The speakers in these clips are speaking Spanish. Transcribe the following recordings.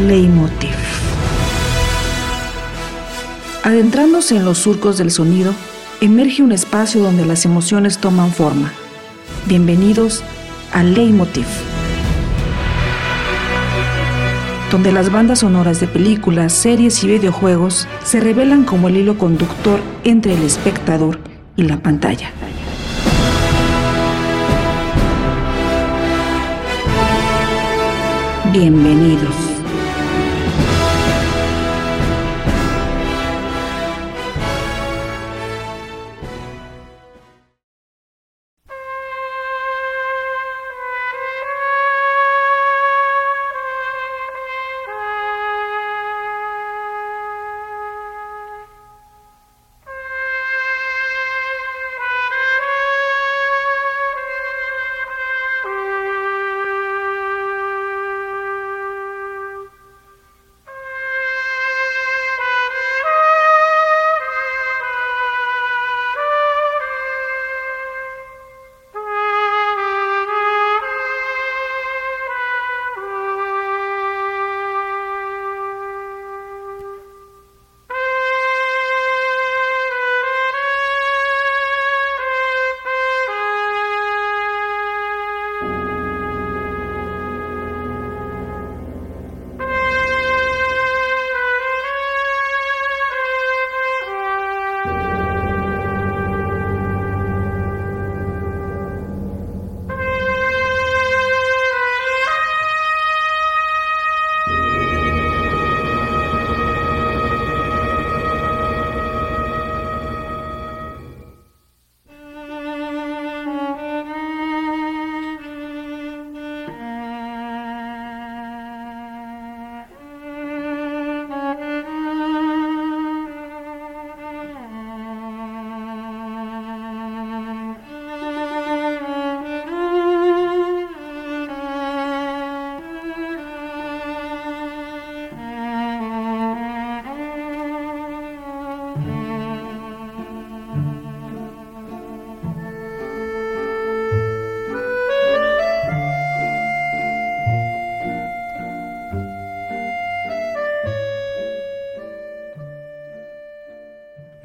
Leitmotiv. Adentrándose en los surcos del sonido, emerge un espacio donde las emociones toman forma. Bienvenidos a Leitmotiv, donde las bandas sonoras de películas, series y videojuegos se revelan como el hilo conductor entre el espectador y la pantalla. Bienvenidos.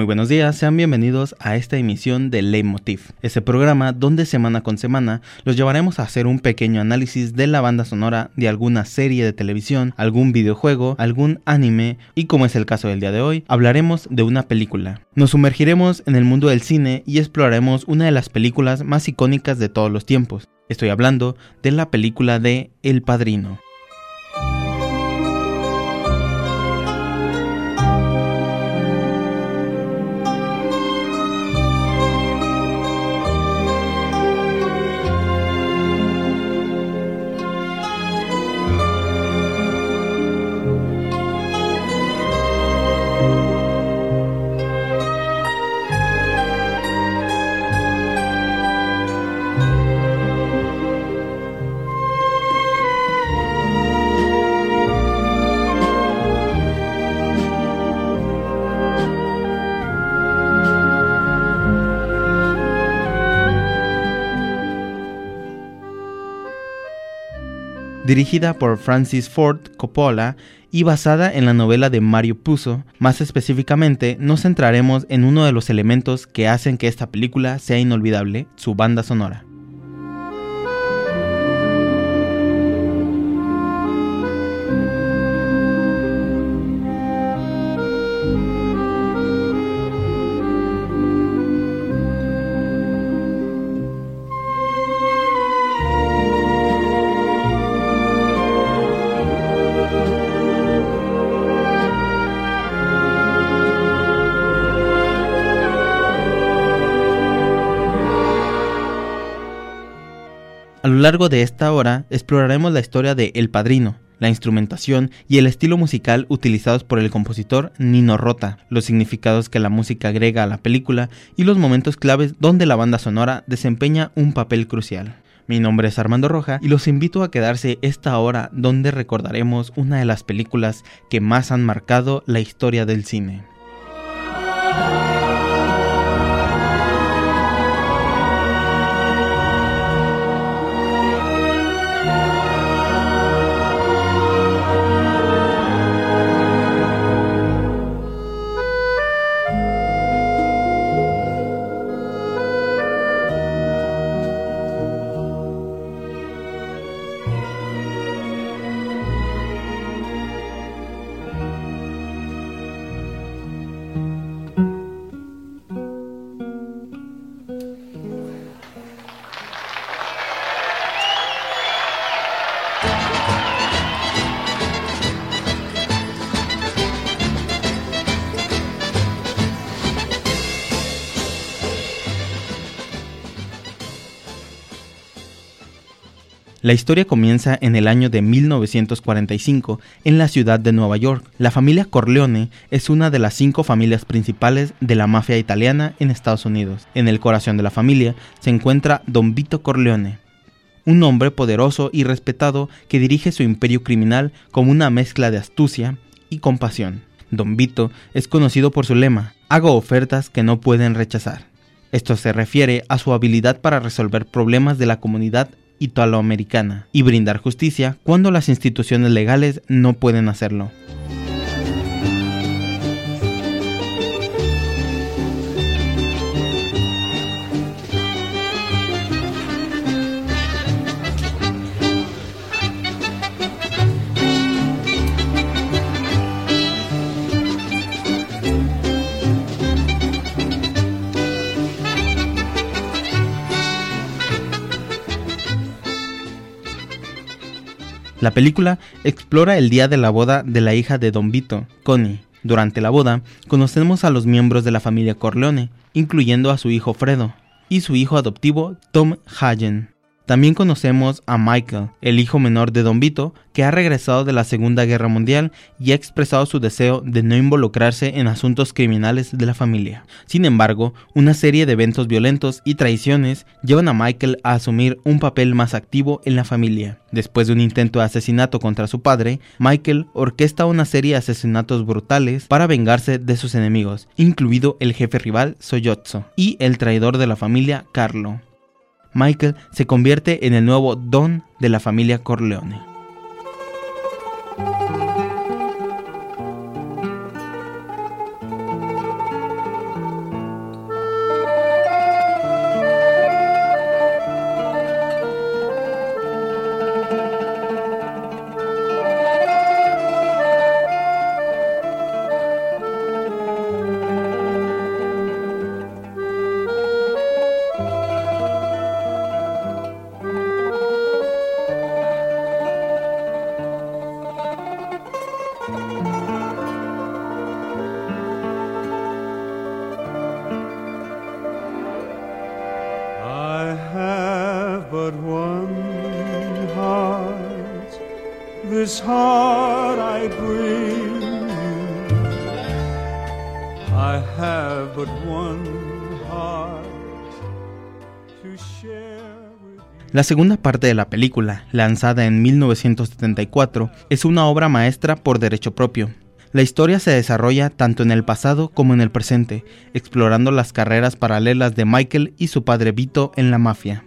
Muy buenos días, sean bienvenidos a esta emisión de Leitmotiv, ese programa donde semana con semana los llevaremos a hacer un pequeño análisis de la banda sonora de alguna serie de televisión, algún videojuego, algún anime y como es el caso del día de hoy, hablaremos de una película. Nos sumergiremos en el mundo del cine y exploraremos una de las películas más icónicas de todos los tiempos. Estoy hablando de la película de El Padrino. Dirigida por Francis Ford Coppola y basada en la novela de Mario Puzo. Más específicamente, nos centraremos en uno de los elementos que hacen que esta película sea inolvidable, su banda sonora. Largo de esta hora exploraremos la historia de El Padrino, la instrumentación y el estilo musical utilizados por el compositor Nino Rota, los significados que la música agrega a la película y los momentos claves donde la banda sonora desempeña un papel crucial. Mi nombre es Armando Roja y los invito a quedarse esta hora donde recordaremos una de las películas que más han marcado la historia del cine. La historia comienza en el año de 1945 en la ciudad de Nueva York. La familia Corleone es una de las cinco familias principales de la mafia italiana en Estados Unidos. En el corazón de la familia se encuentra Don Vito Corleone, un hombre poderoso y respetado que dirige su imperio criminal como una mezcla de astucia y compasión. Don Vito es conocido por su lema, hago ofertas que no pueden rechazar. Esto se refiere a su habilidad para resolver problemas de la comunidad italoamericana y brindar justicia cuando las instituciones legales no pueden hacerlo. La película explora el día de la boda de la hija de Don Vito, Connie. Durante la boda, conocemos a los miembros de la familia Corleone, incluyendo a su hijo Fredo y su hijo adoptivo Tom Hagen. También conocemos a Michael, el hijo menor de Don Vito, que ha regresado de la Segunda Guerra Mundial y ha expresado su deseo de no involucrarse en asuntos criminales de la familia. Sin embargo, una serie de eventos violentos y traiciones llevan a Michael a asumir un papel más activo en la familia. Después de un intento de asesinato contra su padre, Michael orquesta una serie de asesinatos brutales para vengarse de sus enemigos, incluido el jefe rival Soyotso y el traidor de la familia Carlo. Michael se convierte en el nuevo Don de la familia Corleone. La segunda parte de la película, lanzada en 1974, es una obra maestra por derecho propio. La historia se desarrolla tanto en el pasado como en el presente, explorando las carreras paralelas de Michael y su padre Vito en la mafia.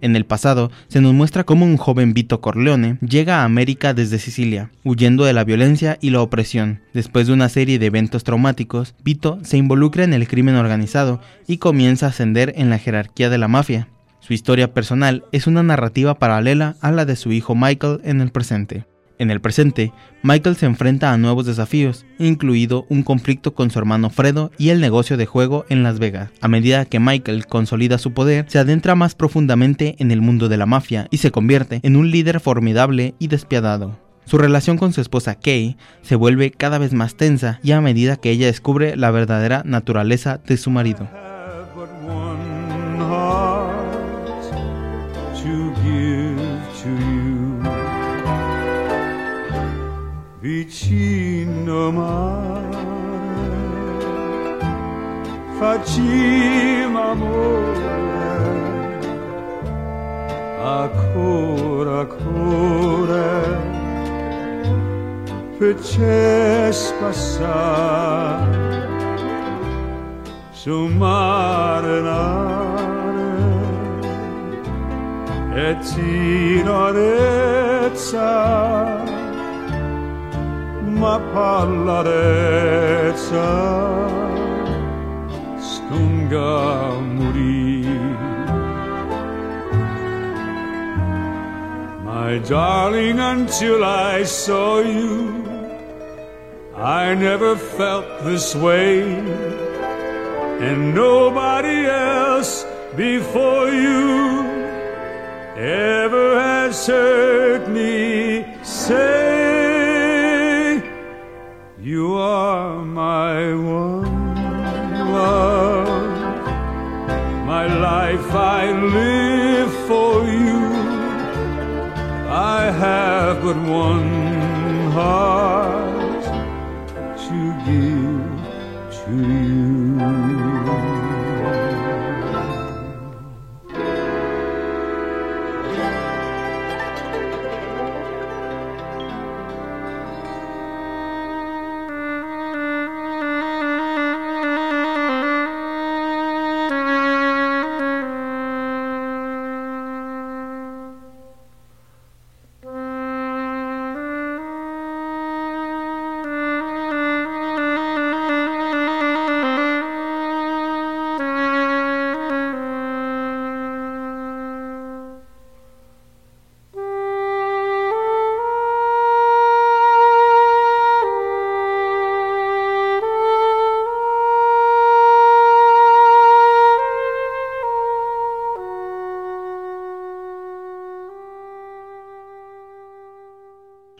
En el pasado, se nos muestra cómo un joven Vito Corleone llega a América desde Sicilia, huyendo de la violencia y la opresión. Después de una serie de eventos traumáticos, Vito se involucra en el crimen organizado y comienza a ascender en la jerarquía de la mafia. Su historia personal es una narrativa paralela a la de su hijo Michael en el presente. En el presente, Michael se enfrenta a nuevos desafíos, incluido un conflicto con su hermano Fredo y el negocio de juego en Las Vegas. A medida que Michael consolida su poder, se adentra más profundamente en el mundo de la mafia y se convierte en un líder formidable y despiadado. Su relación con su esposa Kay se vuelve cada vez más tensa y a medida que ella descubre la verdadera naturaleza de su marido. Vicino mare facciamo amore ancora ancora. Fece passare su mare nare e ti ma pallarezza stunga morì. My darling, until I saw you, I never felt this way, and nobody else before you ever has heard me say. I live for you. I have but one heart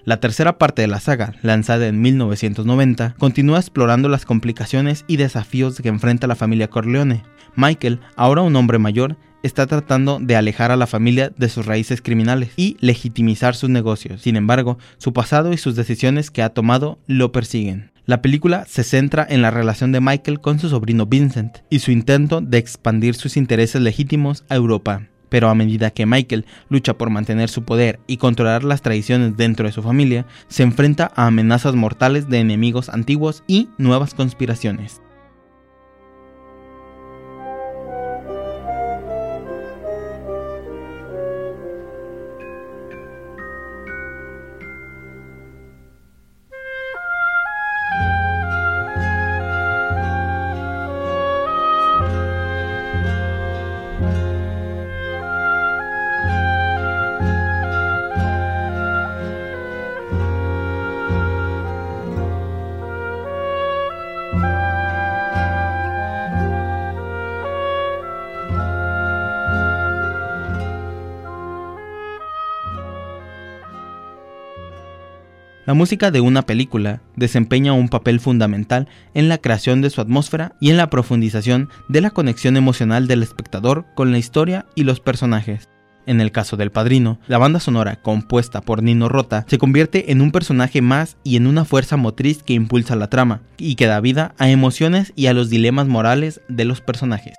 La tercera parte de la saga, lanzada en 1990, continúa explorando las complicaciones y desafíos que enfrenta la familia Corleone. Michael, ahora un hombre mayor, está tratando de alejar a la familia de sus raíces criminales y legitimizar sus negocios. Sin embargo, su pasado y sus decisiones que ha tomado lo persiguen. La película se centra en la relación de Michael con su sobrino Vincent y su intento de expandir sus intereses legítimos a Europa. Pero a medida que Michael lucha por mantener su poder y controlar las tradiciones dentro de su familia, se enfrenta a amenazas mortales de enemigos antiguos y nuevas conspiraciones. La música de una película desempeña un papel fundamental en la creación de su atmósfera y en la profundización de la conexión emocional del espectador con la historia y los personajes. En el caso del Padrino, la banda sonora, compuesta por Nino Rota, se convierte en un personaje más y en una fuerza motriz que impulsa la trama, y que da vida a emociones y a los dilemas morales de los personajes.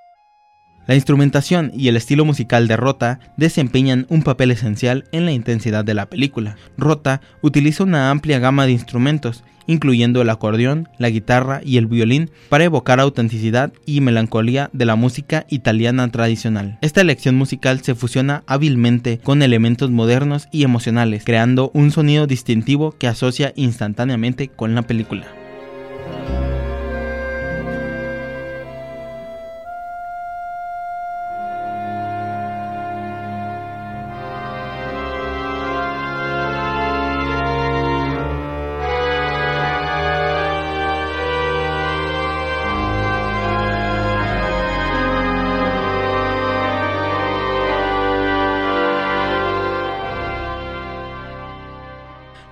La instrumentación y el estilo musical de Rota desempeñan un papel esencial en la intensidad de la película. Rota utiliza una amplia gama de instrumentos, incluyendo el acordeón, la guitarra y el violín, para evocar autenticidad y melancolía de la música italiana tradicional. Esta elección musical se fusiona hábilmente con elementos modernos y emocionales, creando un sonido distintivo que asocia instantáneamente con la película.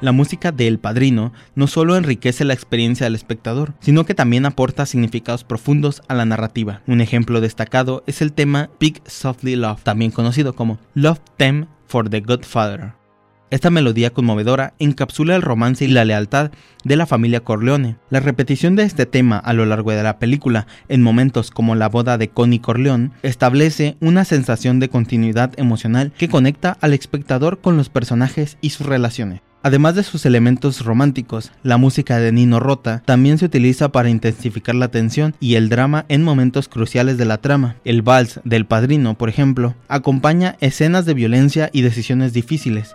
La música de El Padrino no solo enriquece la experiencia del espectador, sino que también aporta significados profundos a la narrativa. Un ejemplo destacado es el tema Big Softly Love, también conocido como Love Them for the Godfather. Esta melodía conmovedora encapsula el romance y la lealtad de la familia Corleone. La repetición de este tema a lo largo de la película, en momentos como la boda de Connie Corleone, establece una sensación de continuidad emocional que conecta al espectador con los personajes y sus relaciones. Además de sus elementos románticos, la música de Nino Rota también se utiliza para intensificar la tensión y el drama en momentos cruciales de la trama. El vals del padrino, por ejemplo, acompaña escenas de violencia y decisiones difíciles,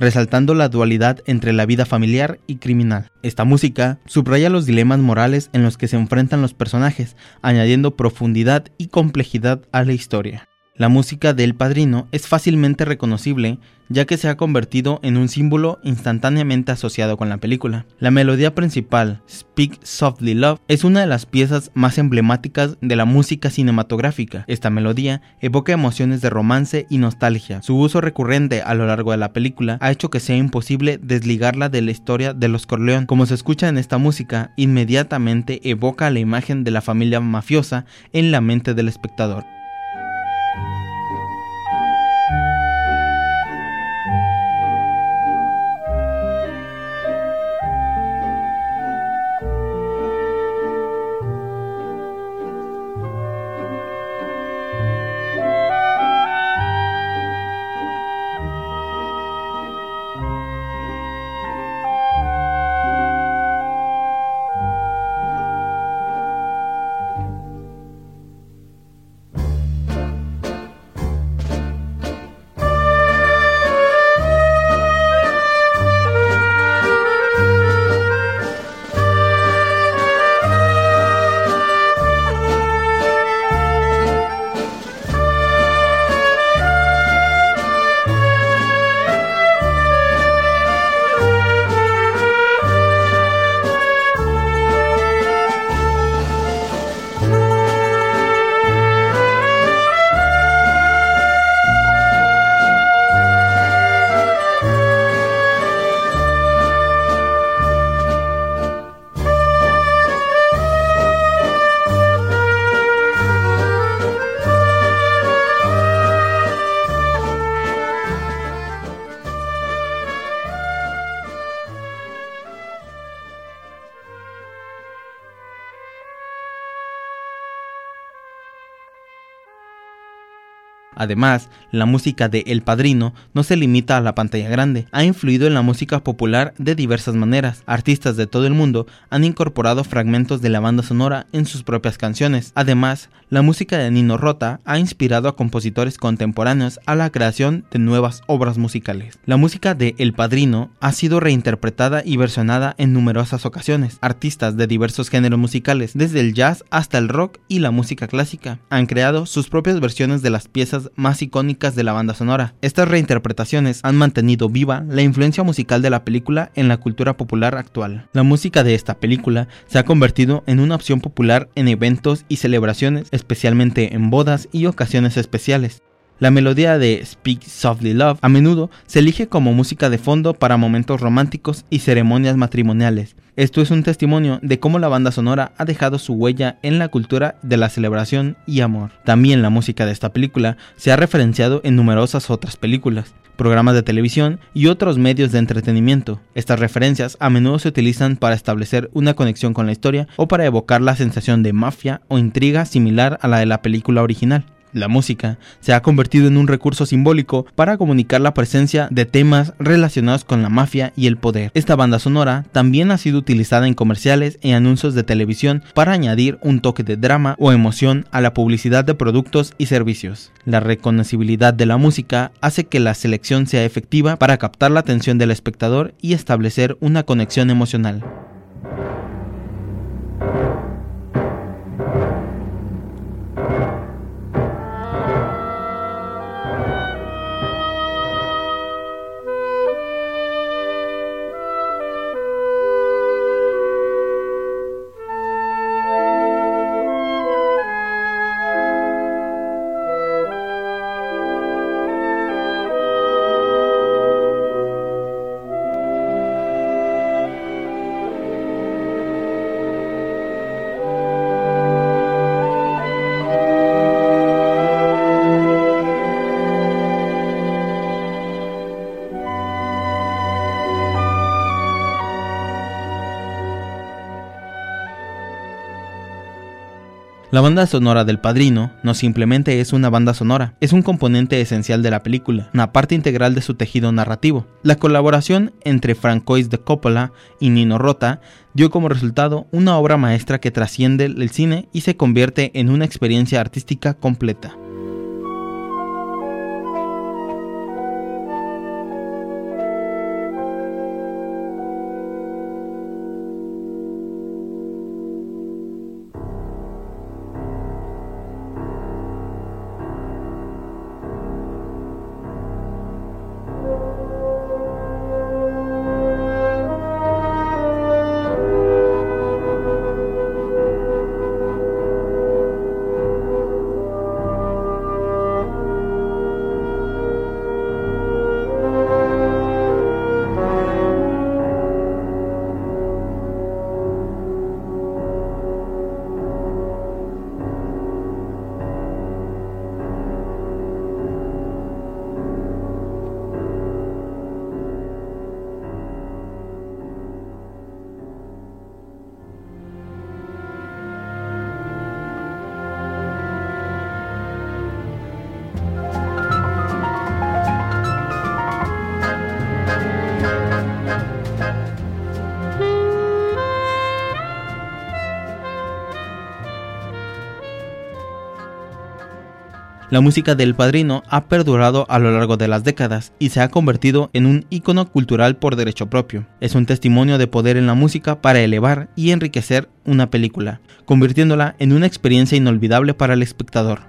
resaltando la dualidad entre la vida familiar y criminal. Esta música subraya los dilemas morales en los que se enfrentan los personajes, añadiendo profundidad y complejidad a la historia. La música de El Padrino es fácilmente reconocible ya que se ha convertido en un símbolo instantáneamente asociado con la película. La melodía principal, Speak Softly Love, es una de las piezas más emblemáticas de la música cinematográfica. Esta melodía evoca emociones de romance y nostalgia. Su uso recurrente a lo largo de la película ha hecho que sea imposible desligarla de la historia de los Corleón. Como se escucha en esta música, inmediatamente evoca la imagen de la familia mafiosa en la mente del espectador. Además, la música de El Padrino no se limita a la pantalla grande, ha influido en la música popular de diversas maneras. Artistas de todo el mundo han incorporado fragmentos de la banda sonora en sus propias canciones. Además, la música de Nino Rota ha inspirado a compositores contemporáneos a la creación de nuevas obras musicales. La música de El Padrino ha sido reinterpretada y versionada en numerosas ocasiones. Artistas de diversos géneros musicales, desde el jazz hasta el rock y la música clásica, han creado sus propias versiones de las piezas más icónicas de la banda sonora. Estas reinterpretaciones han mantenido viva la influencia musical de la película en la cultura popular actual. La música de esta película se ha convertido en una opción popular en eventos y celebraciones, especialmente en bodas y ocasiones especiales. La melodía de Speak Softly Love a menudo se elige como música de fondo para momentos románticos y ceremonias matrimoniales. Esto es un testimonio de cómo la banda sonora ha dejado su huella en la cultura de la celebración y amor. También la música de esta película se ha referenciado en numerosas otras películas programas de televisión y otros medios de entretenimiento. Estas referencias a menudo se utilizan para establecer una conexión con la historia o para evocar la sensación de mafia o intriga similar a la de la película original. La música se ha convertido en un recurso simbólico para comunicar la presencia de temas relacionados con la mafia y el poder. Esta banda sonora también ha sido utilizada en comerciales y anuncios de televisión para añadir un toque de drama o emoción a la publicidad de productos y servicios. La reconocibilidad de la música hace que la selección sea efectiva para captar la atención del espectador y establecer una conexión emocional. La banda sonora del Padrino no simplemente es una banda sonora, es un componente esencial de la película, una parte integral de su tejido narrativo. La colaboración entre Francois de Coppola y Nino Rota dio como resultado una obra maestra que trasciende el cine y se convierte en una experiencia artística completa. La música del Padrino ha perdurado a lo largo de las décadas y se ha convertido en un icono cultural por derecho propio. Es un testimonio de poder en la música para elevar y enriquecer una película, convirtiéndola en una experiencia inolvidable para el espectador.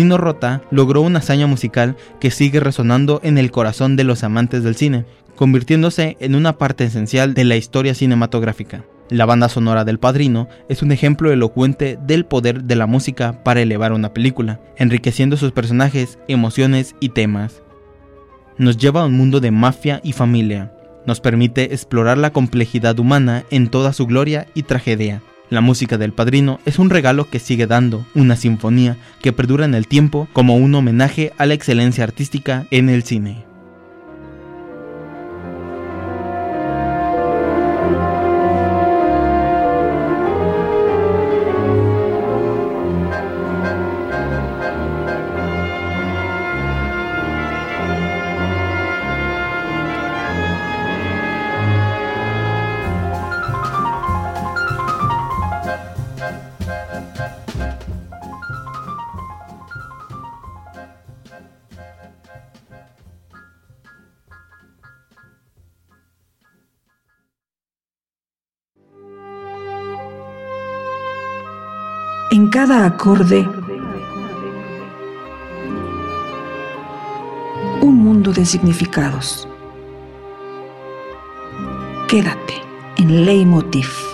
Nino Rota logró una hazaña musical que sigue resonando en el corazón de los amantes del cine, convirtiéndose en una parte esencial de la historia cinematográfica. La banda sonora del Padrino es un ejemplo elocuente del poder de la música para elevar una película, enriqueciendo sus personajes, emociones y temas. Nos lleva a un mundo de mafia y familia, nos permite explorar la complejidad humana en toda su gloria y tragedia, la música del padrino es un regalo que sigue dando, una sinfonía que perdura en el tiempo como un homenaje a la excelencia artística en el cine. Cada acorde, un mundo de significados. Quédate en Leitmotiv.